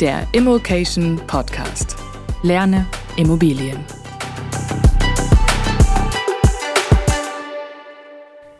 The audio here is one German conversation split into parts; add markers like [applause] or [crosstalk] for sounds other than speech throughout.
Der Immokation Podcast. Lerne Immobilien.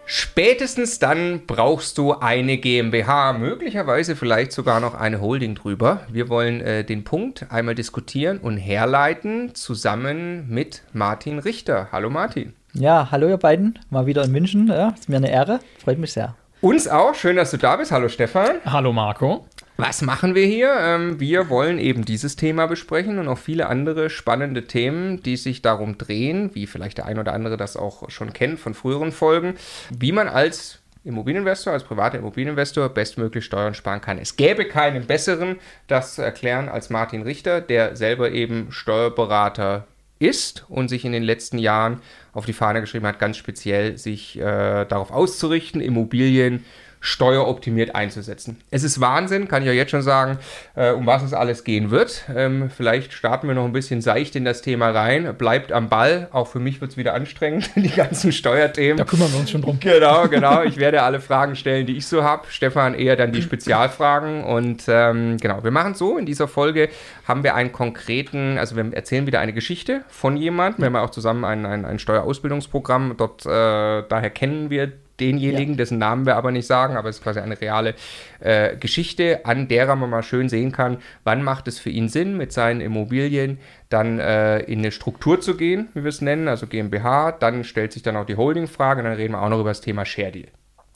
Spätestens dann brauchst du eine GmbH, möglicherweise vielleicht sogar noch eine Holding drüber. Wir wollen äh, den Punkt einmal diskutieren und herleiten zusammen mit Martin Richter. Hallo Martin. Ja, hallo ihr beiden, mal wieder in München. Ja, ist mir eine Ehre, freut mich sehr. Uns auch, schön, dass du da bist. Hallo Stefan. Hallo Marco. Was machen wir hier? Ähm, wir wollen eben dieses Thema besprechen und auch viele andere spannende Themen, die sich darum drehen, wie vielleicht der ein oder andere das auch schon kennt von früheren Folgen, wie man als Immobilieninvestor, als privater Immobilieninvestor bestmöglich Steuern sparen kann. Es gäbe keinen besseren, das zu erklären, als Martin Richter, der selber eben Steuerberater ist und sich in den letzten Jahren auf die Fahne geschrieben hat, ganz speziell sich äh, darauf auszurichten, Immobilien steueroptimiert einzusetzen. Es ist Wahnsinn, kann ich ja jetzt schon sagen, äh, um was es alles gehen wird. Ähm, vielleicht starten wir noch ein bisschen seicht in das Thema rein. Bleibt am Ball. Auch für mich wird es wieder anstrengend, [laughs] die ganzen Steuerthemen. Da kümmern wir uns schon drum. Genau, [laughs] genau. Ich werde alle Fragen stellen, die ich so habe. Stefan eher dann die Spezialfragen. Und ähm, genau, wir machen es so. In dieser Folge haben wir einen konkreten, also wir erzählen wieder eine Geschichte von jemandem. Wir haben ja auch zusammen ein, ein, ein Steuerausbildungsprogramm. Dort, äh, daher kennen wir denjenigen, ja. dessen Namen wir aber nicht sagen, aber es ist quasi eine reale äh, Geschichte, an der man mal schön sehen kann, wann macht es für ihn Sinn, mit seinen Immobilien dann äh, in eine Struktur zu gehen, wie wir es nennen, also GmbH. Dann stellt sich dann auch die Holding-Frage und dann reden wir auch noch über das Thema Share Deal.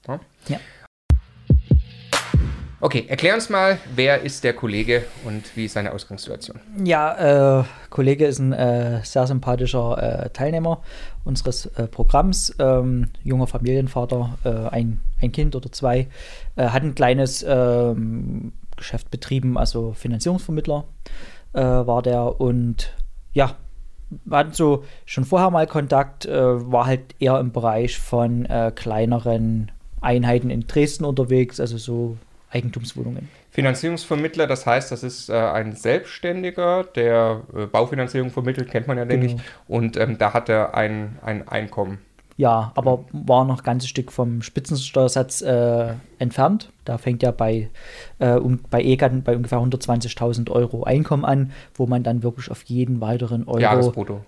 Ja? ja. Okay, erklär uns mal, wer ist der Kollege und wie ist seine Ausgangssituation? Ja, äh, Kollege ist ein äh, sehr sympathischer äh, Teilnehmer unseres äh, Programms, ähm, junger Familienvater, äh, ein, ein Kind oder zwei, äh, hat ein kleines ähm, Geschäft betrieben, also Finanzierungsvermittler war der und ja, wir hatten so schon vorher mal Kontakt, war halt eher im Bereich von kleineren Einheiten in Dresden unterwegs, also so Eigentumswohnungen. Finanzierungsvermittler, das heißt, das ist äh, ein Selbstständiger, der äh, Baufinanzierung vermittelt, kennt man ja, denke genau. ich. Und ähm, da hat er ein, ein Einkommen. Ja, aber war noch ein ganzes Stück vom Spitzensteuersatz äh, entfernt. Da fängt ja bei, äh, um, bei EGAN bei ungefähr 120.000 Euro Einkommen an, wo man dann wirklich auf jeden weiteren Euro. Jahresbrutto.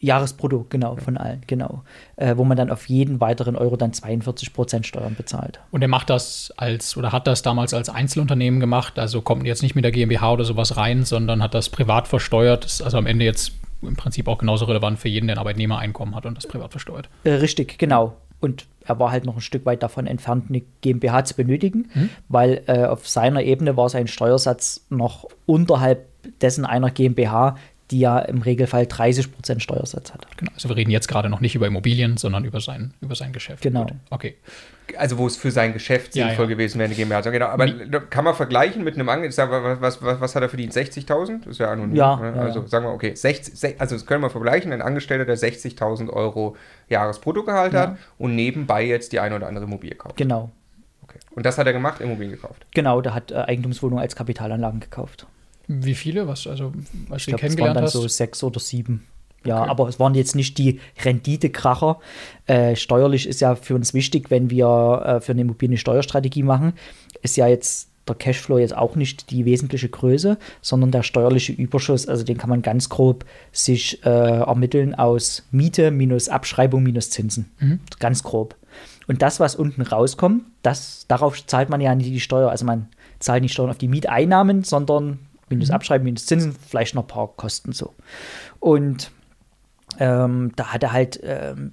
Jahresbrutto, genau, von allen, genau. Äh, wo man dann auf jeden weiteren Euro dann 42 Prozent Steuern bezahlt. Und er macht das als oder hat das damals als Einzelunternehmen gemacht, also kommt jetzt nicht mit der GmbH oder sowas rein, sondern hat das privat versteuert, ist also am Ende jetzt im Prinzip auch genauso relevant für jeden, der ein Arbeitnehmereinkommen hat und das privat versteuert. Äh, richtig, genau. Und er war halt noch ein Stück weit davon entfernt, eine GmbH zu benötigen, mhm. weil äh, auf seiner Ebene war sein Steuersatz noch unterhalb dessen einer GmbH, die ja im Regelfall 30 Prozent Steuersatz hat. Genau, also wir reden jetzt gerade noch nicht über Immobilien, sondern über sein, über sein Geschäft. Genau. Gut. Okay. Also wo es für sein Geschäft sinnvoll ja, ja. gewesen wäre, eine GmbH. Also genau, aber Wie? kann man vergleichen mit einem Angestellten, was, was, was, hat er verdient? 60.000? Ist ja anonym. Ja, ne? ja, Also sagen wir, okay, 60, also das können wir vergleichen, ein Angestellter, der 60.000 Euro Jahresbruttogehalt hat und nebenbei jetzt die eine oder andere Immobilie kauft. Genau. Okay. Und das hat er gemacht, Immobilien gekauft? Genau, der hat äh, Eigentumswohnungen als Kapitalanlagen gekauft. Wie viele? Was, also, was ich du glaub, kennengelernt waren dann hast? so sechs oder sieben. Ja, okay. aber es waren jetzt nicht die Renditekracher. Äh, steuerlich ist ja für uns wichtig, wenn wir äh, für eine Immobilie eine Steuerstrategie machen, ist ja jetzt der Cashflow jetzt auch nicht die wesentliche Größe, sondern der steuerliche Überschuss, also den kann man ganz grob sich äh, ermitteln aus Miete minus Abschreibung minus Zinsen. Mhm. Ganz grob. Und das, was unten rauskommt, das, darauf zahlt man ja nicht die Steuer. Also man zahlt nicht Steuern auf die Mieteinnahmen, sondern minus mhm. Abschreiben, minus Zinsen, vielleicht noch ein paar Kosten so. Und ähm, da hat er halt ähm,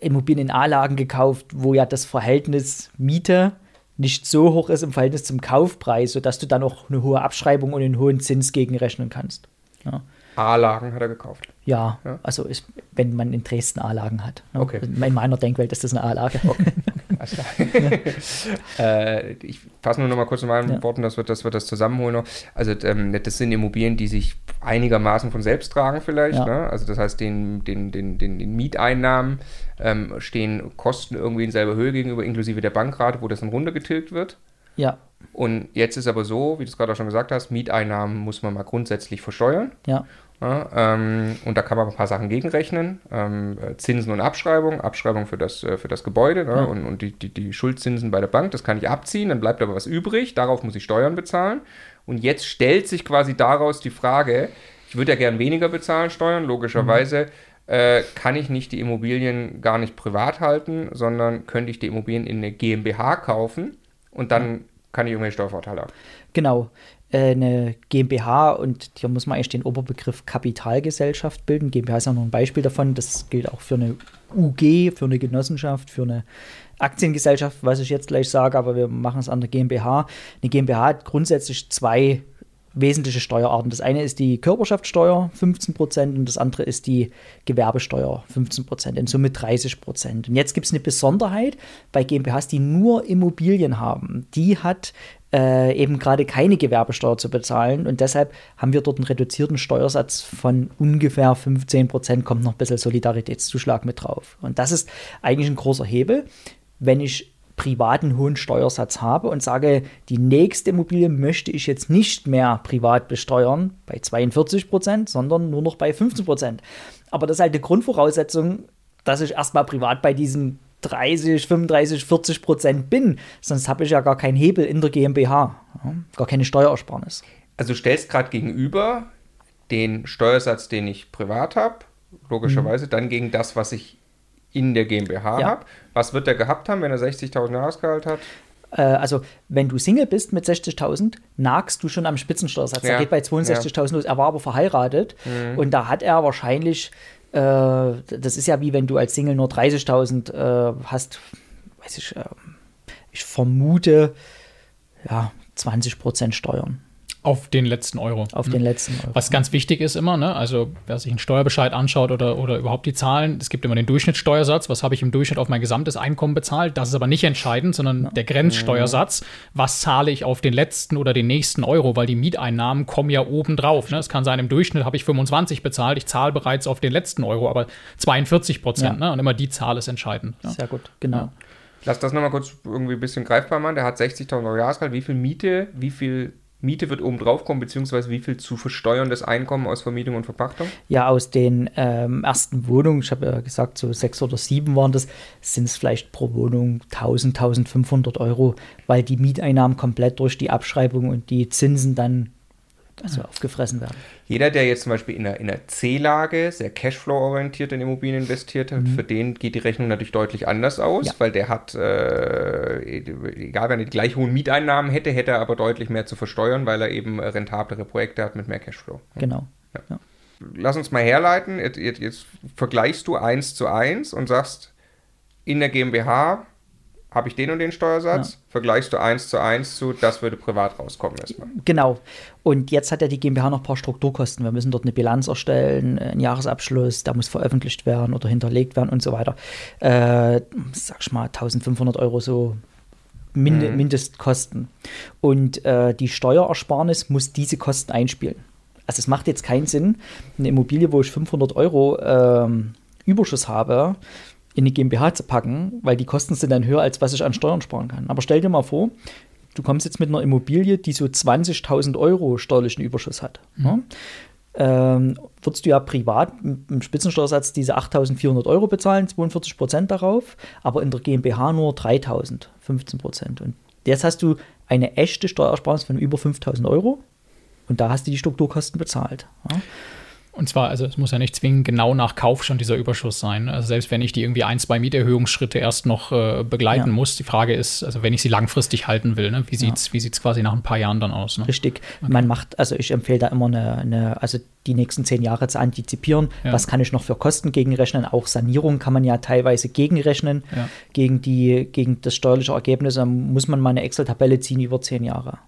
Immobilien in A-Lagen gekauft, wo ja das Verhältnis Miete nicht so hoch ist im Verhältnis zum Kaufpreis, sodass du dann auch eine hohe Abschreibung und einen hohen Zins gegenrechnen kannst. Ja. A-Lagen hat er gekauft. Ja, ja. also ist, wenn man in Dresden A-Lagen hat. Ne? Okay. In meiner Denkwelt ist das eine A-Lage. Okay. [laughs] [laughs] äh, ich fasse nur noch mal kurz in meinen ja. Worten, dass wir, dass wir das zusammenholen. Noch. Also ähm, das sind Immobilien, die sich einigermaßen von selbst tragen vielleicht. Ja. Ne? Also das heißt, den, den, den, den, den Mieteinnahmen ähm, stehen Kosten irgendwie in selber Höhe gegenüber, inklusive der Bankrate, wo das dann runtergetilgt wird. Ja. Und jetzt ist aber so, wie du es gerade auch schon gesagt hast, Mieteinnahmen muss man mal grundsätzlich versteuern. Ja. Ja, ähm, und da kann man ein paar Sachen gegenrechnen. Ähm, Zinsen und Abschreibung. Abschreibung für das, äh, für das Gebäude ne? ja. und, und die, die, die Schuldzinsen bei der Bank, das kann ich abziehen, dann bleibt aber was übrig. Darauf muss ich Steuern bezahlen. Und jetzt stellt sich quasi daraus die Frage, ich würde ja gern weniger bezahlen, Steuern, logischerweise. Mhm. Äh, kann ich nicht die Immobilien gar nicht privat halten, sondern könnte ich die Immobilien in eine GmbH kaufen und dann kann ich irgendwelche Steuervorteile haben. Genau. Äh, eine GmbH und hier muss man eigentlich den Oberbegriff Kapitalgesellschaft bilden. GmbH ist ja noch ein Beispiel davon. Das gilt auch für eine UG, für eine Genossenschaft, für eine Aktiengesellschaft, was ich jetzt gleich sage, aber wir machen es an der GmbH. Eine GmbH hat grundsätzlich zwei wesentliche Steuerarten. Das eine ist die Körperschaftssteuer, 15 Prozent, und das andere ist die Gewerbesteuer, 15 Prozent, in Summe 30 Prozent. Und jetzt gibt es eine Besonderheit bei GmbHs, die nur Immobilien haben. Die hat äh, eben gerade keine Gewerbesteuer zu bezahlen. Und deshalb haben wir dort einen reduzierten Steuersatz von ungefähr 15 Prozent, kommt noch ein bisschen Solidaritätszuschlag mit drauf. Und das ist eigentlich ein großer Hebel, wenn ich privaten hohen Steuersatz habe und sage, die nächste Immobilie möchte ich jetzt nicht mehr privat besteuern bei 42 Prozent, sondern nur noch bei 15 Prozent. Aber das ist halt eine Grundvoraussetzung, dass ich erstmal privat bei diesen 30, 35, 40 Prozent bin. Sonst habe ich ja gar keinen Hebel in der GmbH, ja, gar keine Steuerersparnis. Also du stellst gerade gegenüber den Steuersatz, den ich privat habe, logischerweise, mhm. dann gegen das, was ich in der GmbH ja. habe. Was wird er gehabt haben, wenn er 60.000 Jahresgehalt hat? Äh, also, wenn du Single bist mit 60.000, nagst du schon am Spitzensteuersatz. Ja. Der geht bei 62.000 los. Er war aber verheiratet mhm. und da hat er wahrscheinlich äh, das ist ja wie wenn du als Single nur 30.000 äh, hast, weiß ich, äh, ich vermute, ja, 20% Steuern. Auf den letzten Euro. Auf mhm. den letzten Euro. Was ganz wichtig ist immer, ne? also wer sich einen Steuerbescheid anschaut oder, oder überhaupt die Zahlen, es gibt immer den Durchschnittssteuersatz, was habe ich im Durchschnitt auf mein gesamtes Einkommen bezahlt. Das ist aber nicht entscheidend, sondern ja. der Grenzsteuersatz, was zahle ich auf den letzten oder den nächsten Euro, weil die Mieteinnahmen kommen ja oben drauf. Ne? Es kann sein, im Durchschnitt habe ich 25 bezahlt, ich zahle bereits auf den letzten Euro, aber 42 Prozent. Ja. Ne? Und immer die Zahl ist entscheidend. Ja. Sehr gut, genau. Lass das nochmal kurz irgendwie ein bisschen greifbar machen. Der hat 60.000 Euro Jahresgehalt. Wie viel Miete, wie viel Miete wird oben drauf kommen, beziehungsweise wie viel zu versteuerndes Einkommen aus Vermietung und Verpachtung? Ja, aus den ähm, ersten Wohnungen, ich habe ja gesagt, so sechs oder sieben waren das, sind es vielleicht pro Wohnung 1000, 1500 Euro, weil die Mieteinnahmen komplett durch die Abschreibung und die Zinsen dann also aufgefressen werden. Jeder, der jetzt zum Beispiel in einer, in einer C-Lage sehr Cashflow-orientiert in Immobilien investiert hat, für den geht die Rechnung natürlich deutlich anders aus, Ja. weil der hat, äh, egal wenn er die gleich hohen Mieteinnahmen hätte, hätte er aber deutlich mehr zu versteuern, weil er eben rentablere Projekte hat mit mehr Cashflow. Genau. Lass uns mal herleiten. Jetzt, jetzt, jetzt vergleichst du eins zu eins und sagst, in der GmbH habe ich den und den Steuersatz, vergleichst du eins zu eins zu, das würde privat rauskommen erstmal. Genau. Und jetzt hat ja die GmbH noch ein paar Strukturkosten. Wir müssen dort eine Bilanz erstellen, einen Jahresabschluss, der muss veröffentlicht werden oder hinterlegt werden und so weiter. Äh, sag ich mal, 1500 Euro so Mind Mindestkosten. Und äh, die Steuerersparnis muss diese Kosten einspielen. Also es macht jetzt keinen Sinn, eine Immobilie, wo ich 500 Euro ähm, Überschuss habe, in die GmbH zu packen, weil die Kosten sind dann höher, als was ich an Steuern sparen kann. Aber stell dir mal vor, du kommst jetzt mit einer Immobilie, die so 20.000 Euro steuerlichen Überschuss hat. Ne? Ähm, würdest du ja privat mit einem Spitzensteuersatz diese 8.400 Euro bezahlen, 42 Prozent darauf, aber in der GmbH nur 3.000, 15 Prozent. Und jetzt hast du eine echte Steuersparnis von über 5.000 Euro und da hast du die Strukturkosten bezahlt. Ja? Und zwar, also es muss ja nicht zwingend genau nach Kauf schon dieser Überschuss sein. Also selbst wenn ich die irgendwie ein, zwei Mieterhöhungsschritte erst noch äh, begleiten Ja. muss, die Frage ist, also wenn ich sie langfristig halten will, ne, wie sieht's, wie sieht's quasi nach ein paar Jahren dann aus? Ne? Richtig. Man macht, also ich empfehle da immer eine, eine, also die nächsten zehn Jahre zu antizipieren. Ja. Was kann ich noch für Kosten gegenrechnen? Auch Sanierung kann man ja teilweise gegenrechnen. Ja. Gegen, die, gegen das steuerliche Ergebnis Da muss man mal eine Excel-Tabelle ziehen über zehn Jahre.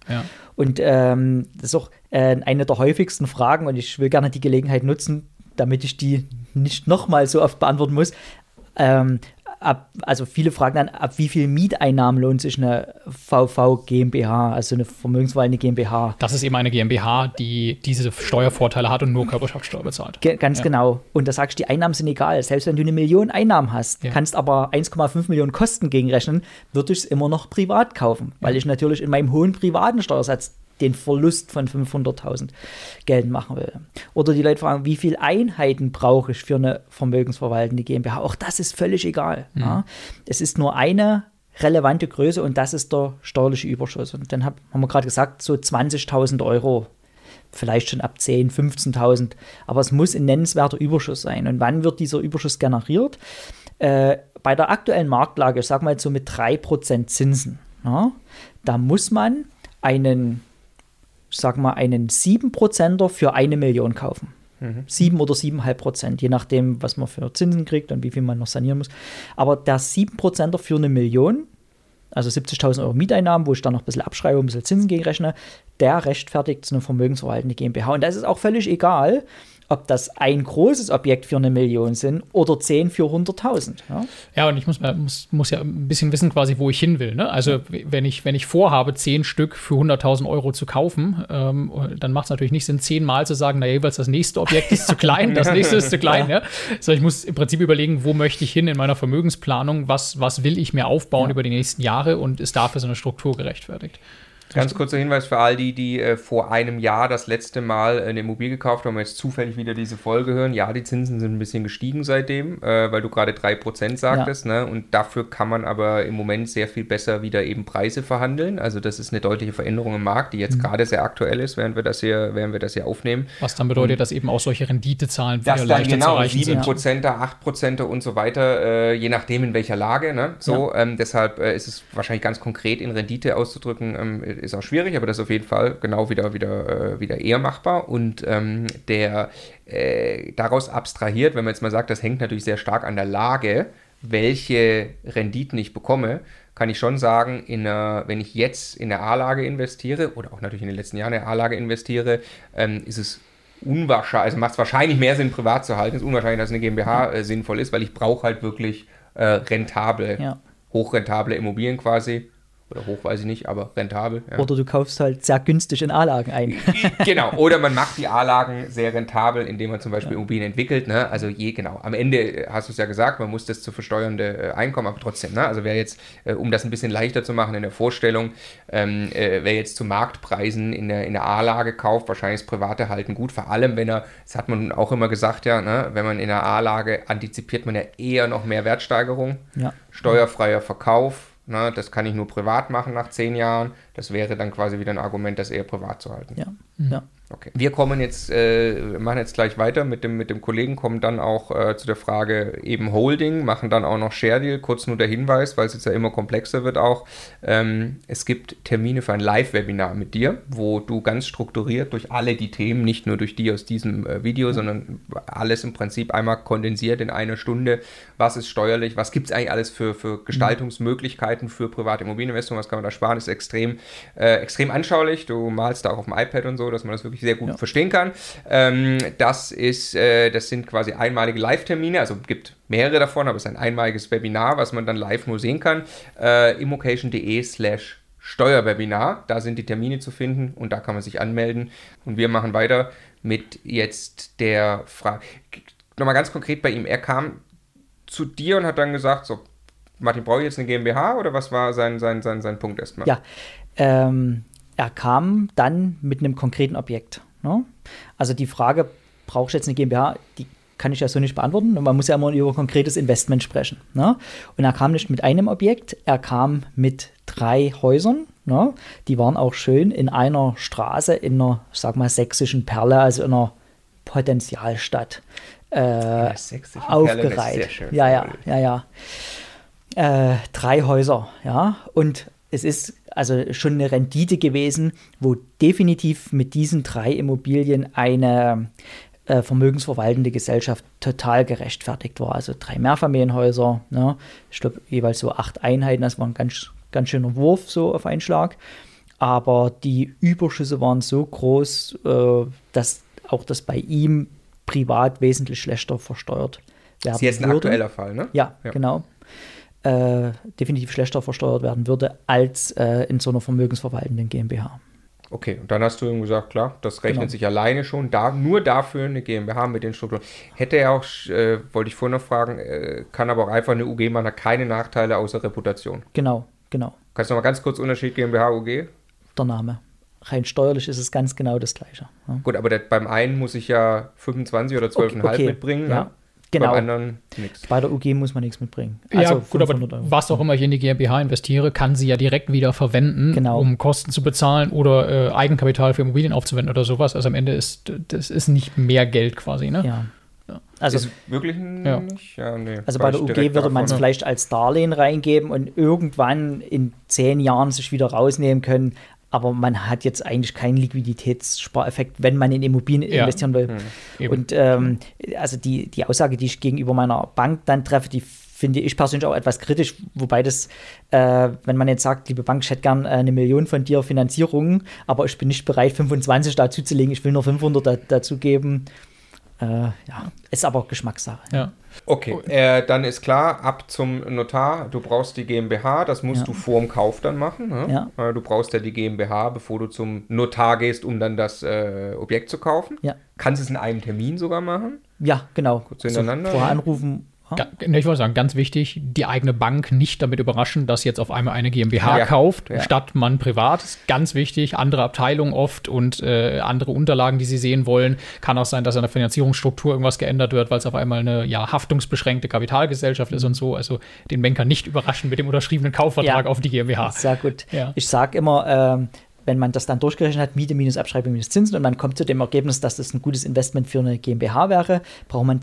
Und ähm, das ist auch äh, eine der häufigsten Fragen und ich will gerne die Gelegenheit nutzen, damit ich die nicht nochmal so oft beantworten muss. Ähm, ab, also viele fragen dann, ab wie viel Mieteinnahmen lohnt sich eine VV GmbH, also eine vermögensverwaltende GmbH? Das ist eben eine GmbH, die diese Steuervorteile hat und nur Körperschaftssteuer bezahlt. Ge ganz Ja. genau. Und da sagst du, die Einnahmen sind egal. Selbst wenn du eine Million Einnahmen hast, Ja. kannst aber 1,5 Millionen Kosten gegenrechnen, würde ich es immer noch privat kaufen, weil ich natürlich in meinem hohen privaten Steuersatz den Verlust von 500.000 geltend machen will. Oder die Leute fragen, wie viele Einheiten brauche ich für eine vermögensverwaltende GmbH? Auch das ist völlig egal. Ja. Es ist nur eine relevante Größe und das ist der steuerliche Überschuss. Und dann hab, haben wir gerade gesagt, so 20.000 Euro vielleicht schon ab 10, 15.000. Aber es muss ein nennenswerter Überschuss sein. Und wann wird dieser Überschuss generiert? Äh, bei der aktuellen Marktlage, ich sage mal so mit 3% Zinsen, ja, da muss man einen, sag mal, einen 7%er für eine Million kaufen. 7 oder 7,5 Prozent, je nachdem, was man für Zinsen kriegt und wie viel man noch sanieren muss. Aber der 7 Prozenter für eine Million, also 70.000 Euro Mieteinnahmen, wo ich dann noch ein bisschen abschreibe, ein bisschen Zinsen gegenrechne, der rechtfertigt so eine vermögensverwaltende GmbH. Und da ist auch völlig egal, ob das ein großes Objekt für eine Million sind oder 10 für 100.000. Ja? Ja, und ich muss, muss, muss ja ein bisschen wissen, quasi, wo ich hin will. Ne? Also, wenn ich, wenn ich vorhabe, zehn Stück für 100.000 Euro zu kaufen, ähm, dann macht es natürlich nicht Sinn, zehnmal zu sagen, na jeweils das nächste Objekt ist zu klein, das [laughs] nächste ist zu klein. Ja. So, ich muss im Prinzip überlegen, wo möchte ich hin in meiner Vermögensplanung, was, was will ich mir aufbauen Ja. über die nächsten Jahre und ist dafür so eine Struktur gerechtfertigt. Ganz kurzer Hinweis für all die, die äh, vor einem Jahr das letzte Mal eine Immobilie gekauft haben und jetzt zufällig wieder diese Folge hören. Ja, die Zinsen sind ein bisschen gestiegen seitdem, äh, weil du gerade 3% sagtest. Ne? Und dafür kann man aber im Moment sehr viel besser wieder eben Preise verhandeln. Also das ist eine deutliche Veränderung im Markt, die jetzt gerade sehr aktuell ist, während wir das hier, während wir das hier aufnehmen. Was dann bedeutet, dass eben auch solche Renditezahlen wieder leichter zu genau erreichen sind. 7%, 8% und so weiter, äh, je nachdem in welcher Lage. Ne? So, ähm, deshalb äh, ist es wahrscheinlich ganz konkret in Rendite auszudrücken, ähm, ist auch schwierig, aber das ist auf jeden Fall genau wieder, wieder, äh, wieder eher machbar. Und ähm, der äh, daraus abstrahiert, wenn man jetzt mal sagt, das hängt natürlich sehr stark an der Lage, welche Renditen ich bekomme, kann ich schon sagen, in einer, wenn ich jetzt in der A-Lage investiere oder auch natürlich in den letzten Jahren in der A-Lage investiere, ähm, ist es unwahrscheinlich, also macht es wahrscheinlich mehr Sinn, privat zu halten. Es ist unwahrscheinlich, dass eine GmbH äh, sinnvoll ist, weil ich brauche halt wirklich äh, rentable, Ja. hochrentable Immobilien quasi. Oder hoch weiß ich nicht, aber rentabel. Ja. Oder du kaufst halt sehr günstig in A-Lagen ein. genau, oder man macht die A-Lagen sehr rentabel, indem man zum Beispiel Immobilien entwickelt. Ne? Also je, genau. Am Ende äh, hast du es ja gesagt, man muss das zu versteuernde äh, Einkommen, aber trotzdem, ne? also wer jetzt, äh, um das ein bisschen leichter zu machen in der Vorstellung, ähm, äh, wer jetzt zu Marktpreisen in der, in der A-Lage kauft, wahrscheinlich das private Halten gut, vor allem wenn er, das hat man auch immer gesagt, ja, ne? wenn man in der A-Lage antizipiert man ja eher noch mehr Wertsteigerung Ja. steuerfreier Verkauf. Ne, das kann ich nur privat machen nach zehn Jahren. Das wäre dann quasi wieder ein Argument, das eher privat zu halten. Ja, ja. Okay. Wir kommen jetzt, äh, machen jetzt gleich weiter mit dem, mit dem Kollegen, kommen dann auch äh, zu der Frage eben Holding, machen dann auch noch Share Deal. Kurz nur der Hinweis, weil es jetzt ja immer komplexer wird auch. Ähm, es gibt Termine für ein Live-Webinar mit dir, wo du ganz strukturiert durch alle die Themen, nicht nur durch die aus diesem äh, Video, sondern alles im Prinzip einmal kondensiert in einer Stunde. Was ist steuerlich? Was gibt es eigentlich alles für, für Gestaltungsmöglichkeiten für private Immobilieninvestment? Was kann man da sparen? Ist extrem, äh, extrem anschaulich. Du malst da auch auf dem iPad und so, dass man das wirklich sehr gut Ja. verstehen kann. Ähm, das ist, äh, das sind quasi einmalige Live-Termine, also gibt mehrere davon, aber es ist ein einmaliges Webinar, was man dann live nur sehen kann. Äh, immocation.de slash Steuerwebinar, da sind die Termine zu finden und da kann man sich anmelden. Und wir machen weiter mit jetzt der Frage. Nochmal ganz konkret bei ihm, er kam zu dir und hat dann gesagt, so, Martin, brauche ich jetzt eine GmbH oder was war sein, sein, sein, sein Punkt erstmal? Ja, ähm, er kam dann mit einem konkreten Objekt. Ne? Also die Frage, brauchst du jetzt eine GmbH, die kann ich ja so nicht beantworten. Man muss ja immer über konkretes Investment sprechen. Ne? Und er kam nicht mit einem Objekt, er kam mit drei Häusern. Ne? Die waren auch schön in einer Straße, in einer, ich sag mal, sächsischen Perle, also in einer Potenzialstadt. Äh, aufgereiht. Ja, ja, ja, ja äh, drei Häuser, ja. Und es ist also schon eine Rendite gewesen, wo definitiv mit diesen drei Immobilien eine äh, vermögensverwaltende Gesellschaft total gerechtfertigt war. Also drei Mehrfamilienhäuser, ne? ich glaube jeweils so acht Einheiten, das war ein ganz, ganz schöner Wurf so auf einen Schlag. Aber die Überschüsse waren so groß, äh, dass auch das bei ihm privat wesentlich schlechter versteuert werden Das ist jetzt ein würde. aktueller Fall, ne? Ja, Ja. genau. Äh, definitiv schlechter versteuert werden würde als äh, in so einer vermögensverwaltenden GmbH. Okay, und dann hast du ihm gesagt, klar, das rechnet Genau. sich alleine schon, da, nur dafür eine GmbH mit den Strukturen. Hätte er auch, äh, wollte ich vorhin noch fragen, äh, kann aber auch einfach eine UG machen, hat keine Nachteile außer Reputation. Genau, genau. Kannst du noch mal ganz kurz Unterschied GmbH, UG? Der Name. Rein steuerlich ist es ganz genau das Gleiche. Ja. Gut, aber der, beim einen muss ich ja 25 oder 12,5 Okay, okay. mitbringen, Ja, ne? Genau. beim anderen nichts. Bei der UG muss man nichts mitbringen. ja, Also gut, aber 500 Euro. was auch immer ich in die GmbH investiere, kann sie ja direkt wieder verwenden, Genau. um Kosten zu bezahlen oder äh, Eigenkapital für Immobilien aufzuwenden oder sowas. Also am Ende ist das ist nicht mehr Geld quasi, ne? Ja. Also, ist wirklich Ja. nicht? Ja, nee. also bei der UG würde man es vielleicht als Darlehen reingeben und irgendwann in zehn Jahren sich wieder rausnehmen können. Aber man hat jetzt eigentlich keinen Liquiditätsspareffekt, wenn man in Immobilien Ja. investieren will. Eben. Und ähm, also die, die Aussage, die ich gegenüber meiner Bank dann treffe, die finde ich persönlich auch etwas kritisch, wobei das, äh, wenn man jetzt sagt, liebe Bank, ich hätte gern äh, eine Million von dir Finanzierung, aber ich bin nicht bereit, 25 dazu zu legen, ich will nur 500 da, dazu geben. Äh, ja, ist aber Geschmackssache. Ja. Okay, äh, dann ist klar, ab zum Notar, du brauchst die GmbH, das musst Ja. du vor dem Kauf dann machen. Ne? Äh, du brauchst ja die GmbH, bevor du zum Notar gehst, um dann das äh, Objekt zu kaufen. Ja. Kannst es in einem Termin sogar machen? Ja, genau. Kurz hintereinander, vorher ja. anrufen. Ne, Ich wollte sagen, ganz wichtig, die eigene Bank nicht damit überraschen, dass jetzt auf einmal eine GmbH Ja. kauft, Ja. statt man privat. Ist ganz wichtig, andere Abteilungen oft und äh, andere Unterlagen, die sie sehen wollen. Kann auch sein, dass an der Finanzierungsstruktur irgendwas geändert wird, weil es auf einmal eine ja, haftungsbeschränkte Kapitalgesellschaft ist und so. Also den Banker nicht überraschen mit dem unterschriebenen Kaufvertrag Ja. auf die GmbH. Sehr gut. Ich sage immer, ähm, wenn man das dann durchgerechnet hat, Miete minus Abschreibung minus Zinsen und man kommt zu dem Ergebnis, dass das ein gutes Investment für eine GmbH wäre, braucht man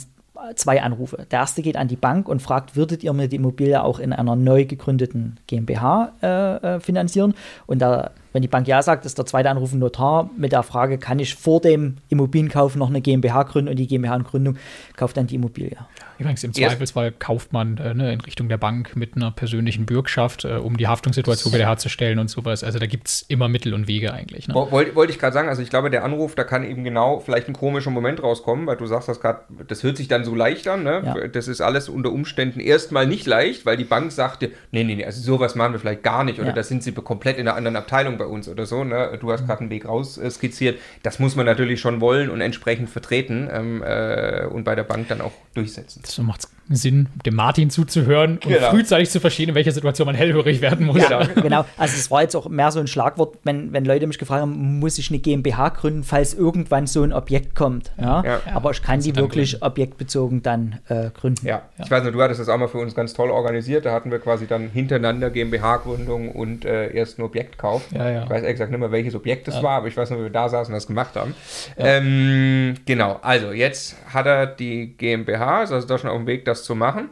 zwei Anrufe. Der erste geht an die Bank und fragt, würdet ihr mir die Immobilie auch in einer neu gegründeten GmbH äh, äh, finanzieren? Und da, wenn die Bank ja sagt, ist der zweite Anruf ein Notar mit der Frage, kann ich vor dem Immobilienkauf noch eine GmbH gründen und die GmbH-Gründung kauft dann die Immobilie. Übrigens, im Zweifelsfall kauft man äh, ne, in Richtung der Bank mit einer persönlichen Bürgschaft, äh, um die Haftungssituation wiederherzustellen und sowas. Also da gibt es immer Mittel und Wege eigentlich. Ne? Wo- Wollte wollte ich gerade sagen, also ich glaube, der Anruf, da kann eben genau vielleicht ein komischer Moment rauskommen, weil du sagst das gerade, das hört sich dann so leicht an, ne? Ja. Das ist alles unter Umständen erstmal nicht leicht, weil die Bank sagte, nee, nee, nee, also sowas machen wir vielleicht gar nicht oder Ja. da sind sie komplett in einer anderen Abteilung bei uns oder so, ne? Du hast gerade einen Weg raus äh, skizziert. Das muss man natürlich schon wollen und entsprechend vertreten ähm, äh, und bei der Bank dann auch durchsetzen. So macht es Sinn, dem Martin zuzuhören und Genau. frühzeitig zu verstehen, in welcher Situation man hellhörig werden muss. Genau. [laughs] genau. Also es war jetzt auch mehr so ein Schlagwort, wenn, wenn Leute mich gefragt haben, muss ich eine GmbH gründen, falls irgendwann so ein Objekt kommt. Ja? Ja. Aber ich kann die dann wirklich gründen. objektbezogen dann äh, gründen. Ja. ich weiß nicht, du hattest das auch mal für uns ganz toll organisiert. Da hatten wir quasi dann hintereinander GmbH-Gründung und äh, erst einen Objektkauf. Ja, Ja, ja. Ich weiß exakt nicht mehr, welches Objekt das war, aber ich weiß noch, wie wir da saßen und das gemacht haben. Ähm, genau, also jetzt hat er die GmbH, ist also da schon auf dem Weg, das zu machen.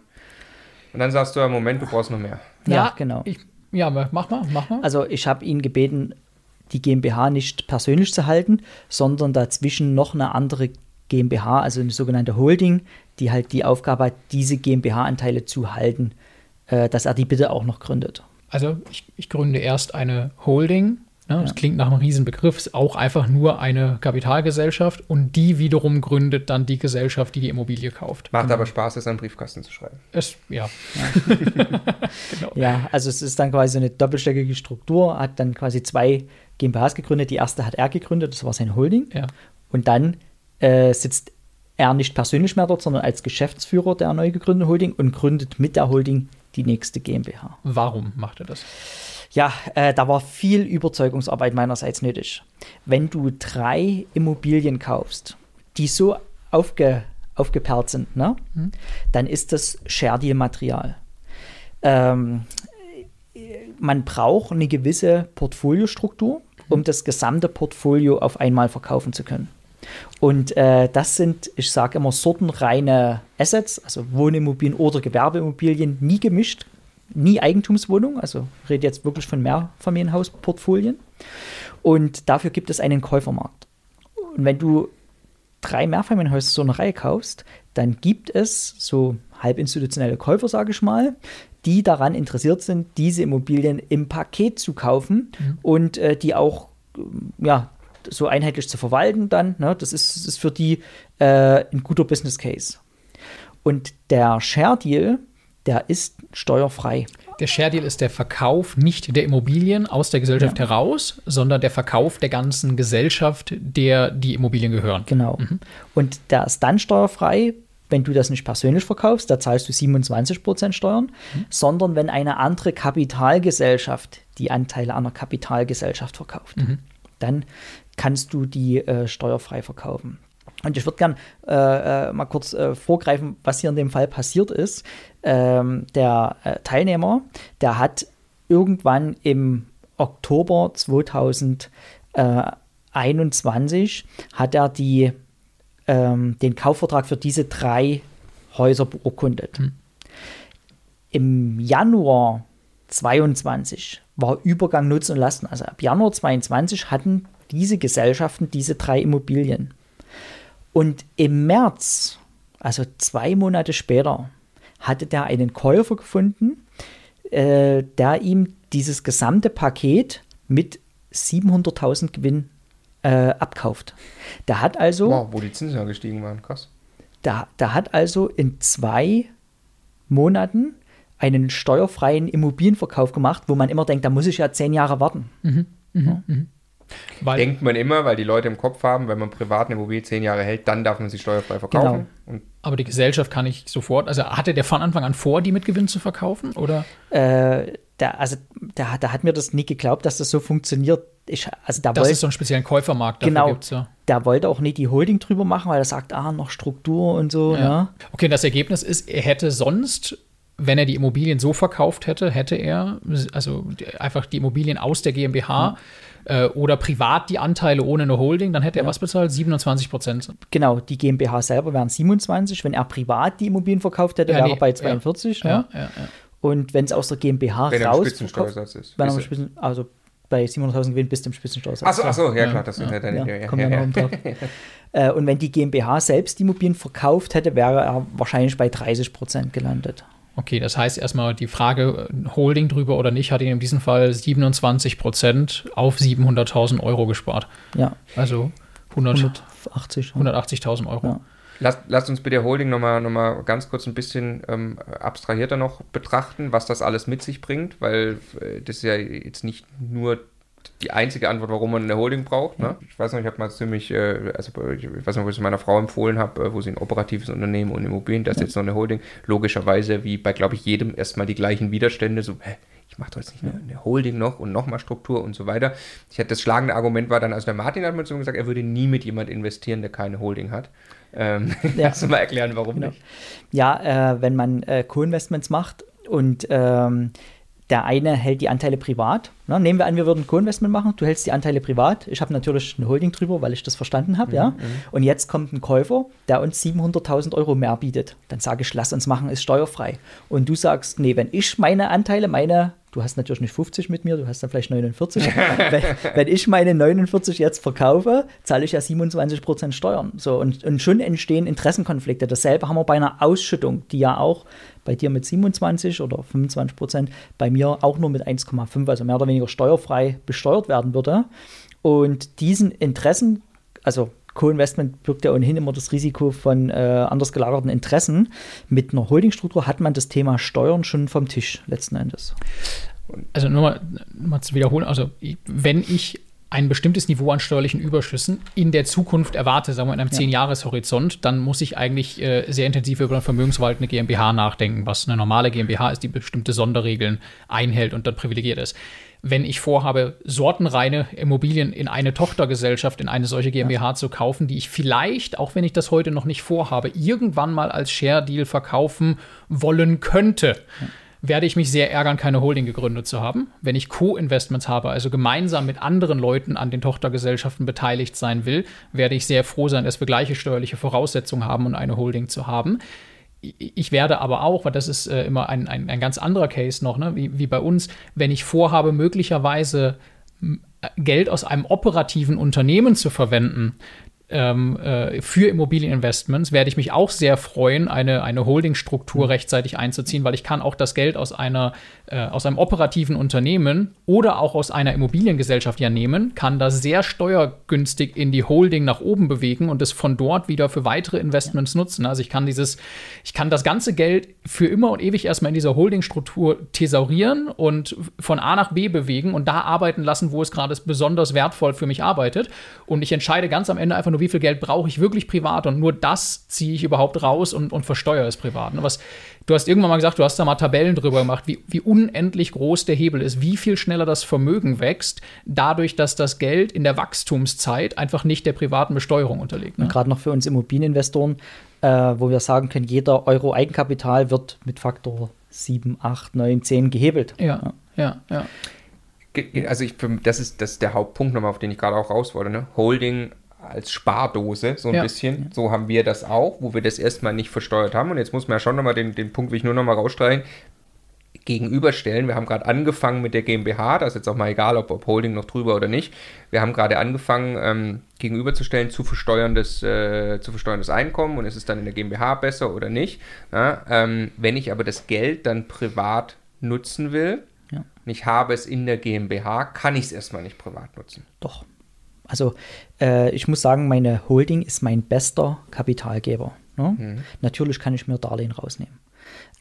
Und dann sagst du, ja, Moment, du brauchst noch mehr. Ja, genau. Ich, ja, mach mal, mach mal. Also ich habe ihn gebeten, die GmbH nicht persönlich zu halten, sondern dazwischen noch eine andere GmbH, also eine sogenannte Holding, die halt die Aufgabe hat, diese GmbH-Anteile zu halten, äh, dass er die bitte auch noch gründet. Also ich, ich gründe erst eine Holding. Ne? Das klingt nach einem Riesenbegriff, ist auch einfach nur eine Kapitalgesellschaft und die wiederum gründet dann die Gesellschaft, die die Immobilie kauft. Macht aber Spaß, es an Briefkasten zu schreiben. Es, ja, Ja, [laughs] also es ist dann quasi so eine doppelstöckige Struktur, hat dann quasi zwei GmbHs gegründet. Die erste hat er gegründet, das war sein Holding. ja. Und dann äh, sitzt er nicht persönlich mehr dort, sondern als Geschäftsführer der neu gegründeten Holding und gründet mit der Holding die nächste GmbH. Warum macht er das? Ja, äh, da war viel Überzeugungsarbeit meinerseits nötig. Wenn du drei Immobilien kaufst, die so aufge, aufgeperlt sind, ne, dann ist das Share Deal Material. Ähm, man braucht eine gewisse Portfoliostruktur, um das gesamte Portfolio auf einmal verkaufen zu können. Und äh, das sind, ich sage immer, sortenreine Assets, also Wohnimmobilien oder Gewerbeimmobilien, nie gemischt, nie Eigentumswohnung, also ich rede jetzt wirklich von Mehrfamilienhausportfolien. Und dafür gibt es einen Käufermarkt. Und wenn du drei Mehrfamilienhäuser so eine Reihe kaufst, dann gibt es so halbinstitutionelle Käufer, sage ich mal, die daran interessiert sind, diese Immobilien im Paket zu kaufen und äh, die auch ja, so einheitlich zu verwalten dann. Ne? Das, ist, das ist für die äh, ein guter Business Case. Und der Share Deal, der ist steuerfrei. Der Share Deal ist der Verkauf nicht der Immobilien aus der Gesellschaft heraus, sondern der Verkauf der ganzen Gesellschaft, der die Immobilien gehören. Genau. Und der ist dann steuerfrei, wenn du das nicht persönlich verkaufst, da zahlst du 27% Steuern, sondern wenn eine andere Kapitalgesellschaft die Anteile einer Kapitalgesellschaft verkauft. Dann kannst du die äh, steuerfrei verkaufen. Und ich würde gern äh, äh, mal kurz äh, vorgreifen, was hier in dem Fall passiert ist. Ähm, der äh, Teilnehmer, der hat irgendwann im Oktober 2021 hat er die, ähm, den Kaufvertrag für diese drei Häuser beurkundet. Im Januar 22 war Übergang Nutzen und Lasten. Also ab Januar 22 hatten diese Gesellschaften diese drei Immobilien. Und im März, also zwei Monate später, hatte der einen Käufer gefunden, äh, der ihm dieses gesamte Paket mit 700.000 Gewinn äh, abkauft. Der hat also Wow, wo die Zinsen ja gestiegen waren, krass. da, da hat also in zwei Monaten einen steuerfreien Immobilienverkauf gemacht, wo man immer denkt, da muss ich ja zehn Jahre warten. Weil, Denkt man immer, weil die Leute im Kopf haben, wenn man privat eine Immobilie zehn Jahre hält, dann darf man sie steuerfrei verkaufen. Und aber die Gesellschaft kann ich sofort, also hatte der von Anfang an vor, die mit Gewinn zu verkaufen? Oder? Äh, der, also, der, der hat mir das nie geglaubt, dass das so funktioniert. Ich, also Dass wollte, es so einen speziellen Käufermarkt dafür genau, gibt. Ja. der wollte auch nicht die Holding drüber machen, weil er sagt, ah, noch Struktur und so. Ja. Ne? Okay, das Ergebnis ist, er hätte sonst, wenn er die Immobilien so verkauft hätte, hätte er also einfach die Immobilien aus der GmbH äh, oder privat die Anteile ohne eine Holding, dann hätte er was bezahlt? 27 Prozent. Genau, die GmbH selber wären 27. Wenn er privat die Immobilien verkauft hätte, Ja, wäre nee, er bei ja. 42. Ja, ne? ja, ja. Und wenn es aus der GmbH wenn er raus Spitzensteuersatz ist. wenn er Ist Spitzen, also bei 700.000 Gewinn bis zum Spitzensteuersatz. Achso, achso, ja, Ja, klar, das ist ja deine Ja, Idee. Ja, kommt ja, ja ja. noch drauf. [laughs] äh, und wenn die GmbH selbst die Immobilien verkauft hätte, wäre er wahrscheinlich bei 30 Prozent gelandet. Okay, das heißt erstmal die Frage, Holding drüber oder nicht, hat ihn in diesem Fall 27 Prozent auf 700.000 Euro gespart. Ja, Also 100 180. 180.000 Euro. Ja. Lasst, lasst uns bitte Holding nochmal noch mal ganz kurz ein bisschen ähm, abstrahierter noch betrachten, was das alles mit sich bringt, weil äh, das ist ja jetzt nicht nur die einzige Antwort, warum man eine Holding braucht. Ne? Ich weiß noch, ich habe mal ziemlich, äh, also ich weiß noch, wo ich es meiner Frau empfohlen habe, äh, wo sie ein operatives Unternehmen und Immobilien, das ist jetzt noch eine Holding. Logischerweise, wie bei, glaube ich, jedem erstmal die gleichen Widerstände, so, hä, ich mache doch jetzt nicht eine, eine Holding noch und nochmal Struktur und so weiter. Ich hatte das schlagende Argument war dann, also der Martin hat mir so gesagt, er würde nie mit jemand investieren, der keine Holding hat. Ähm, [laughs] Ja. Kannst du mal erklären, warum Genau. nicht? Ja, äh, wenn man äh, Co-Investments macht und ähm, der eine hält die Anteile privat Na, nehmen wir an, wir würden Co-Investment machen, du hältst die Anteile privat, ich habe natürlich eine Holding drüber, weil ich das verstanden habe, ja. Und jetzt kommt ein Käufer, der uns 700.000 Euro mehr bietet. Dann sage ich, lass uns machen, ist steuerfrei. Und du sagst, nee, wenn ich meine Anteile, meine du hast natürlich nicht 50 mit mir, du hast dann vielleicht 49. [laughs] wenn, wenn, ich meine 49 jetzt verkaufe, zahle ich ja 27 Prozent Steuern. So, und, und schon entstehen Interessenkonflikte. Dasselbe haben wir bei einer Ausschüttung, die ja auch bei dir mit 27 oder 25 Prozent, bei mir auch nur mit 1,5, also mehr oder weniger steuerfrei besteuert werden würde. Und diesen Interessen, also Co-Investment birgt ja ohnehin immer das Risiko von äh, anders gelagerten Interessen. Mit einer Holdingstruktur hat man das Thema Steuern schon vom Tisch letzten Endes. Also nur mal, nur mal zu wiederholen, also wenn ich ein bestimmtes Niveau an steuerlichen Überschüssen in der Zukunft erwarte, sagen wir in einem ja. 10-Jahres-Horizont, dann muss ich eigentlich äh, sehr intensiv über eine vermögensverwaltende GmbH nachdenken, was eine normale GmbH ist, die bestimmte Sonderregeln einhält und dann privilegiert ist wenn ich vorhabe, sortenreine Immobilien in eine Tochtergesellschaft, in eine solche GmbH ja. zu kaufen, die ich vielleicht, auch wenn ich das heute noch nicht vorhabe, irgendwann mal als Share-Deal verkaufen wollen könnte. Ja werde ich mich sehr ärgern, keine Holding gegründet zu haben. Wenn ich Co-Investments habe, also gemeinsam mit anderen Leuten an den Tochtergesellschaften beteiligt sein will, werde ich sehr froh sein, dass wir gleiche steuerliche Voraussetzungen haben und eine Holding zu haben ich werde aber auch, weil das ist äh, immer ein, ein, ein, ganz anderer Case noch, ne, wie, wie bei uns, wenn ich vorhabe, möglicherweise Geld aus einem operativen Unternehmen zu verwenden, ähm, äh, für Immobilieninvestments werde ich mich auch sehr freuen, eine, eine Holdingstruktur mhm. rechtzeitig einzuziehen, weil ich kann auch das Geld aus einer äh, aus einem operativen Unternehmen oder auch aus einer Immobiliengesellschaft ja nehmen, kann das sehr steuergünstig in die Holding nach oben bewegen und es von dort wieder für weitere Investments ja. nutzen. Also ich kann dieses, ich kann das ganze Geld für immer und ewig erstmal in dieser Holdingstruktur thesaurieren und von A nach B bewegen und da arbeiten lassen, wo es gerade besonders wertvoll für mich arbeitet. Und ich entscheide ganz am Ende einfach nur, nur, wie viel Geld brauche ich wirklich privat und nur das ziehe ich überhaupt raus und, und versteuere es privat. Ne? Was, du hast irgendwann mal gesagt, du hast da mal Tabellen drüber gemacht, wie, wie unendlich groß der Hebel ist, wie viel schneller das Vermögen wächst, dadurch, dass das Geld in der Wachstumszeit einfach nicht der privaten Besteuerung unterliegt. Ne? Gerade noch für uns Immobilieninvestoren, äh, wo wir sagen können, jeder Euro Eigenkapital wird mit Faktor 7, 8, 9, 10 gehebelt. Ja, ja, ja. ja. Also ich, das, ist, das ist der Hauptpunkt nochmal, auf den ich gerade auch raus wollte. Ne? Holding als Spardose, so ein ja. bisschen. So haben wir das auch, wo wir das erstmal nicht versteuert haben. Und jetzt muss man ja schon nochmal den, den Punkt, will ich nur nochmal rausstreichen, gegenüberstellen. Wir haben gerade angefangen mit der GmbH, das ist jetzt auch mal egal, ob, ob Holding noch drüber oder nicht. Wir haben gerade angefangen, ähm, gegenüberzustellen zu versteuerndes, äh, zu versteuerndes Einkommen und ist es dann in der GmbH besser oder nicht. Ja, ähm, wenn ich aber das Geld dann privat nutzen will, ja. und ich habe es in der GmbH, kann ich es erstmal nicht privat nutzen. Doch. Also äh, ich muss sagen, meine Holding ist mein bester Kapitalgeber. Ne? Mhm. Natürlich kann ich mir Darlehen rausnehmen.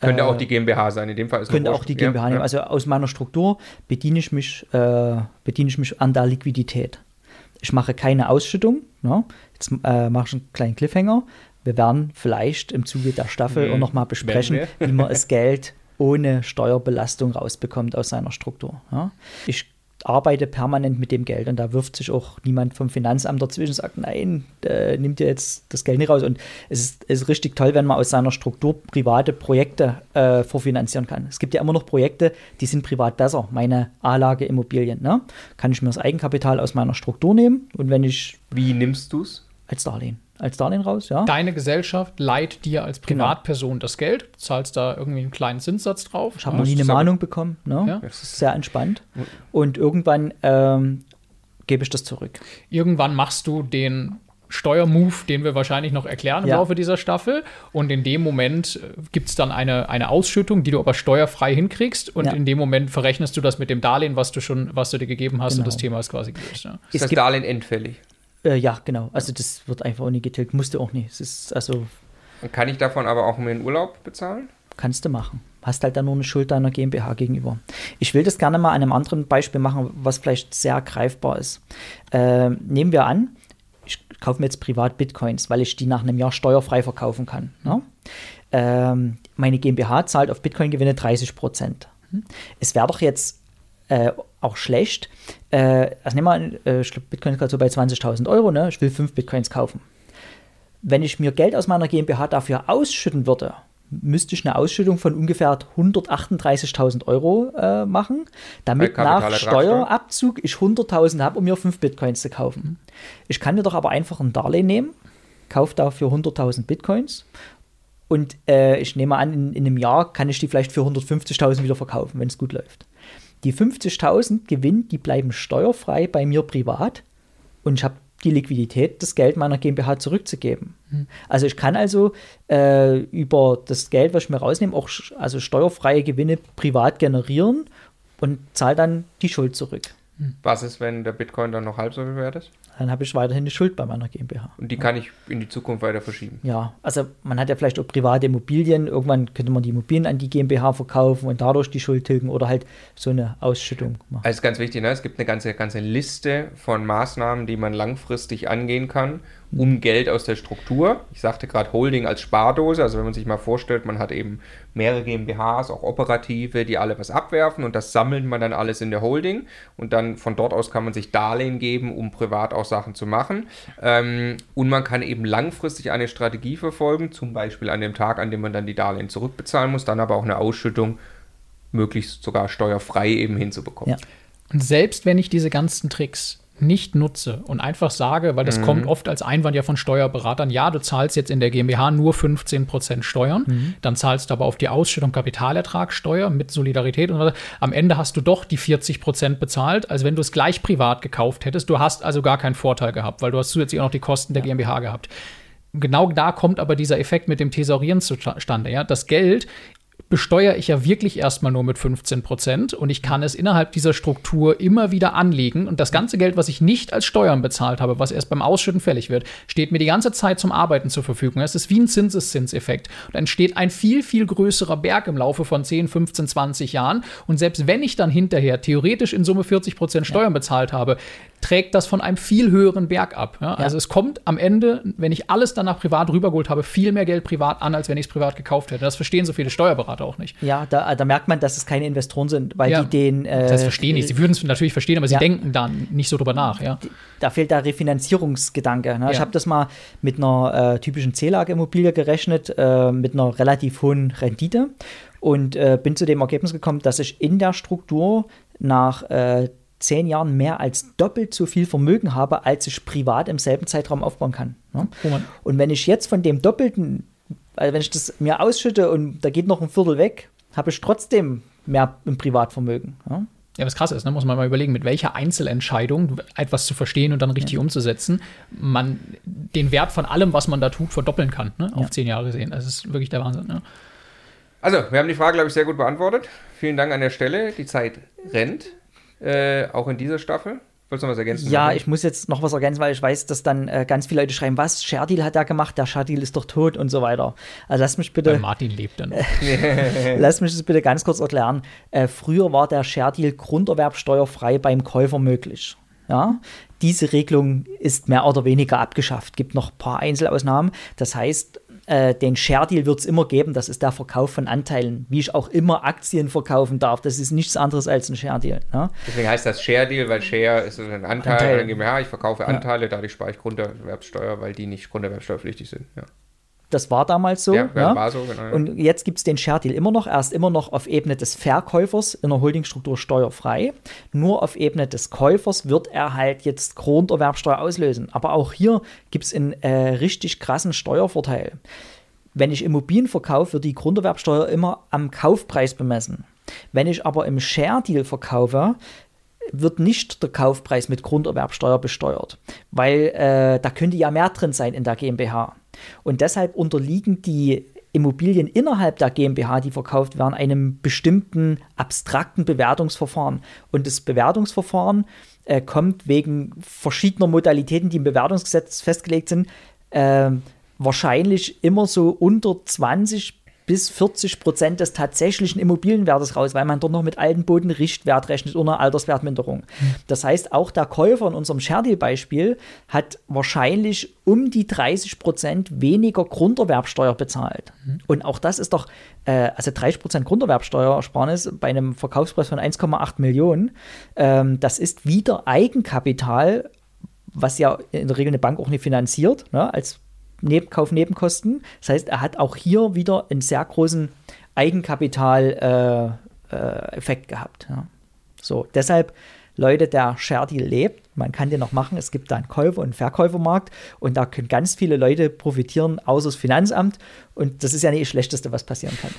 Könnte äh, auch die GmbH sein, in dem Fall ist Könnte auch die GmbH ja, nehmen. Also aus meiner Struktur bediene ich mich, äh, bediene ich mich an der Liquidität. Ich mache keine Ausschüttung. Ne? Jetzt äh, mache ich einen kleinen Cliffhanger. Wir werden vielleicht im Zuge der Staffel mhm. nochmal besprechen, wie man [laughs] das Geld ohne Steuerbelastung rausbekommt aus seiner Struktur. Ja? Ich arbeite permanent mit dem Geld und da wirft sich auch niemand vom Finanzamt dazwischen und sagt, nein, äh, nimmt ihr jetzt das Geld nicht raus. Und es ist, ist richtig toll, wenn man aus seiner Struktur private Projekte äh, vorfinanzieren kann. Es gibt ja immer noch Projekte, die sind privat besser. Meine A-Lage Immobilien. Ne? Kann ich mir das Eigenkapital aus meiner Struktur nehmen und wenn ich. Wie nimmst du es? Als Darlehen als Darlehen raus, ja. Deine Gesellschaft leiht dir als genau. Privatperson genau. das Geld, zahlst da irgendwie einen kleinen Zinssatz drauf. Ich habe noch nie eine Mahnung bekommen, ne? Ja. Das ist sehr entspannt. Und irgendwann ähm, gebe ich das zurück. Irgendwann machst du den Steuermove, den wir wahrscheinlich noch erklären im ja. Laufe dieser Staffel. Und in dem Moment äh, gibt es dann eine, eine Ausschüttung, die du aber steuerfrei hinkriegst. Und ja. in dem Moment verrechnest du das mit dem Darlehen, was du schon, was du dir gegeben hast. Genau. Und das Thema ist quasi gelöst. Ja. Ist das Darlehen endfällig? Äh, ja, genau. Also das wird einfach auch nie getilgt. Musste auch nicht. Es ist also. Kann ich davon aber auch mir einen Urlaub bezahlen? Kannst du machen. Hast halt dann nur eine Schuld deiner GmbH gegenüber. Ich will das gerne mal an einem anderen Beispiel machen, was vielleicht sehr greifbar ist. Äh, nehmen wir an, ich kaufe mir jetzt privat Bitcoins, weil ich die nach einem Jahr steuerfrei verkaufen kann. Ne? Ähm, meine GmbH zahlt auf Bitcoin-Gewinne 30 Prozent. Es wäre doch jetzt äh, auch schlecht. Äh, also nehmen wir an, äh, Bitcoin ist gerade so bei 20.000 Euro, ne? ich will 5 Bitcoins kaufen. Wenn ich mir Geld aus meiner GmbH dafür ausschütten würde, müsste ich eine Ausschüttung von ungefähr 138.000 Euro äh, machen, damit nach Steuerabzug ich 100.000 habe, um mir 5 Bitcoins zu kaufen. Ich kann mir doch aber einfach ein Darlehen nehmen, kaufe dafür 100.000 Bitcoins und äh, ich nehme an, in, in, einem Jahr kann ich die vielleicht für 150.000 wieder verkaufen, wenn es gut läuft. Die 50.000 Gewinn, die bleiben steuerfrei bei mir privat und ich habe die Liquidität, das Geld meiner GmbH zurückzugeben. Mhm. Also ich kann also äh, über das Geld, was ich mir rausnehme, auch also steuerfreie Gewinne privat generieren und zahle dann die Schuld zurück. Was ist, wenn der Bitcoin dann noch halb so viel wert ist? Dann habe ich weiterhin eine Schuld bei meiner GmbH. Und die kann ich in die Zukunft weiter verschieben? Ja, also man hat ja vielleicht auch private Immobilien. Irgendwann könnte man die Immobilien an die GmbH verkaufen und dadurch die Schuld tilgen oder halt so eine Ausschüttung machen. Also ganz wichtig, ne? es gibt eine ganze, ganze Liste von Maßnahmen, die man langfristig angehen kann um Geld aus der Struktur. Ich sagte gerade Holding als Spardose, also wenn man sich mal vorstellt, man hat eben mehrere GmbHs, auch operative, die alle was abwerfen und das sammelt man dann alles in der Holding und dann von dort aus kann man sich Darlehen geben, um privat auch Sachen zu machen. Ähm, und man kann eben langfristig eine Strategie verfolgen, zum Beispiel an dem Tag, an dem man dann die Darlehen zurückbezahlen muss, dann aber auch eine Ausschüttung möglichst sogar steuerfrei eben hinzubekommen. Ja. Und selbst wenn ich diese ganzen Tricks nicht nutze und einfach sage, weil das mhm. kommt oft als Einwand ja von Steuerberatern, ja, du zahlst jetzt in der GmbH nur 15% Steuern, mhm. dann zahlst du aber auf die Ausschüttung Kapitalertragssteuer mit Solidarität und am Ende hast du doch die 40% bezahlt, als wenn du es gleich privat gekauft hättest. Du hast also gar keinen Vorteil gehabt, weil du hast zusätzlich auch noch die Kosten der GmbH gehabt genau da kommt aber dieser Effekt mit dem Thesaurieren zustande. Ja? Das Geld besteuere ich ja wirklich erstmal nur mit 15 Prozent und ich kann es innerhalb dieser Struktur immer wieder anlegen und das ganze Geld, was ich nicht als Steuern bezahlt habe, was erst beim Ausschütten fällig wird, steht mir die ganze Zeit zum Arbeiten zur Verfügung. Es ist wie ein Zinseszinseffekt und entsteht ein viel, viel größerer Berg im Laufe von 10, 15, 20 Jahren und selbst wenn ich dann hinterher theoretisch in Summe 40 Prozent Steuern ja. bezahlt habe, trägt das von einem viel höheren Berg ab. Ja? Also es kommt am Ende, wenn ich alles danach privat rübergeholt habe, viel mehr Geld privat an, als wenn ich es privat gekauft hätte. Das verstehen so viele Steuerberater auch nicht. Ja, da, da merkt man, dass es keine Investoren sind, weil die den. Äh, das verstehen nicht. Sie würden es natürlich verstehen, aber sie denken dann nicht so drüber nach. Ja? Da fehlt der Refinanzierungsgedanke. Ne? Ich habe das mal mit einer äh, typischen C-Lage-Immobilie gerechnet, äh, mit einer relativ hohen Rendite und äh, bin zu dem Ergebnis gekommen, dass ich in der Struktur nach äh, zehn Jahren mehr als doppelt so viel Vermögen habe, als ich privat im selben Zeitraum aufbauen kann. Ne? Und wenn ich jetzt von dem Doppelten, also wenn ich das mir ausschütte und da geht noch ein Viertel weg, habe ich trotzdem mehr im Privatvermögen. Ne? Ja, was krass ist, ne? muss man mal überlegen, mit welcher Einzelentscheidung etwas zu verstehen und dann richtig ja. umzusetzen, man den Wert von allem, was man da tut, verdoppeln kann, ne? auf ja. zehn Jahre gesehen. Das ist wirklich der Wahnsinn. Ne? Also, wir haben die Frage, glaube ich, sehr gut beantwortet. Vielen Dank an der Stelle. Die Zeit rennt. Äh, auch in dieser Staffel. Wolltest du noch was ergänzen? Ja, ich muss jetzt noch was ergänzen, weil ich weiß, dass dann äh, ganz viele Leute schreiben, was, Sherdil hat er gemacht, der Sherdil ist doch tot und so weiter. Also lass mich bitte. Weil Martin lebt dann. [laughs] lass mich das bitte ganz kurz erklären. Äh, früher war der Sherdil grunderwerbsteuerfrei beim Käufer möglich. Ja, diese Regelung ist mehr oder weniger abgeschafft. Gibt noch ein paar Einzelausnahmen. Das heißt, äh, den Share Deal wird es immer geben, das ist der Verkauf von Anteilen, wie ich auch immer Aktien verkaufen darf. Das ist nichts anderes als ein Share Deal. Ne? Deswegen heißt das Share Deal, weil Share ist ein Anteil, Anteil. GmbH, ich verkaufe Anteile, ja. dadurch spare ich Grunderwerbsteuer, weil die nicht grunderwerbsteuerpflichtig sind. Ja. Das war damals so. Ja, ja. War so genau, Und jetzt gibt es den Share Deal immer noch. Er ist immer noch auf Ebene des Verkäufers in der Holdingstruktur steuerfrei. Nur auf Ebene des Käufers wird er halt jetzt Grunderwerbsteuer auslösen. Aber auch hier gibt es einen äh, richtig krassen Steuervorteil. Wenn ich Immobilien verkaufe, wird die Grunderwerbsteuer immer am Kaufpreis bemessen. Wenn ich aber im Share Deal verkaufe, wird nicht der Kaufpreis mit Grunderwerbsteuer besteuert, weil äh, da könnte ja mehr drin sein in der GmbH. Und deshalb unterliegen die Immobilien innerhalb der GmbH, die verkauft werden, einem bestimmten abstrakten Bewertungsverfahren. Und das Bewertungsverfahren äh, kommt wegen verschiedener Modalitäten, die im Bewertungsgesetz festgelegt sind, äh, wahrscheinlich immer so unter 20 bis 40 Prozent des tatsächlichen Immobilienwertes raus, weil man dort noch mit alten Boden Richtwert rechnet oder Alterswertminderung. Das heißt, auch der Käufer in unserem Scherdi-Beispiel hat wahrscheinlich um die 30 Prozent weniger Grunderwerbsteuer bezahlt. Mhm. Und auch das ist doch, äh, also 30 Prozent Grunderwerbsteuersparnis bei einem Verkaufspreis von 1,8 Millionen, ähm, das ist wieder Eigenkapital, was ja in der Regel eine Bank auch nicht finanziert, ne, als Neb Kaufnebenkosten. Das heißt, er hat auch hier wieder einen sehr großen Eigenkapital-Effekt äh, äh, gehabt. Ja. So, deshalb, Leute, der Share Deal lebt. Man kann den noch machen. Es gibt da einen Käufer- und Verkäufermarkt und da können ganz viele Leute profitieren, außer das Finanzamt. Und das ist ja nicht das Schlechteste, was passieren kann.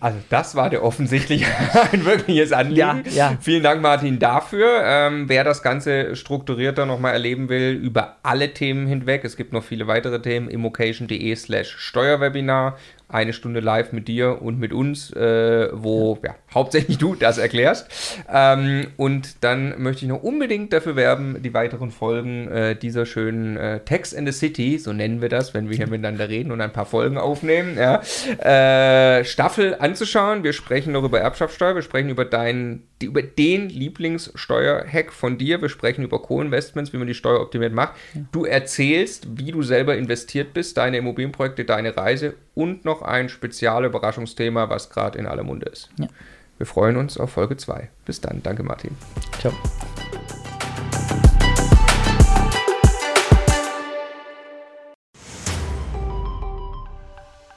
Also das war der offensichtlich [laughs] ein wirkliches Anliegen. Ja, ja. Vielen Dank, Martin, dafür. Ähm, wer das Ganze strukturierter nochmal erleben will, über alle Themen hinweg, es gibt noch viele weitere Themen, immocation.de slash Steuerwebinar eine Stunde live mit dir und mit uns, äh, wo ja, hauptsächlich du das erklärst. Ähm, und dann möchte ich noch unbedingt dafür werben, die weiteren Folgen äh, dieser schönen äh, Text in the City, so nennen wir das, wenn wir hier miteinander reden und ein paar Folgen aufnehmen, ja, äh, Staffel anzuschauen. Wir sprechen noch über Erbschaftssteuer, wir sprechen über deinen über den Lieblingssteuerhack von dir. Wir sprechen über Co-Investments, wie man die Steuer optimiert macht. Du erzählst, wie du selber investiert bist, deine Immobilienprojekte, deine Reise und noch ein spezielles Überraschungsthema, was gerade in aller Munde ist. Ja. Wir freuen uns auf Folge 2. Bis dann. Danke, Martin. Ciao.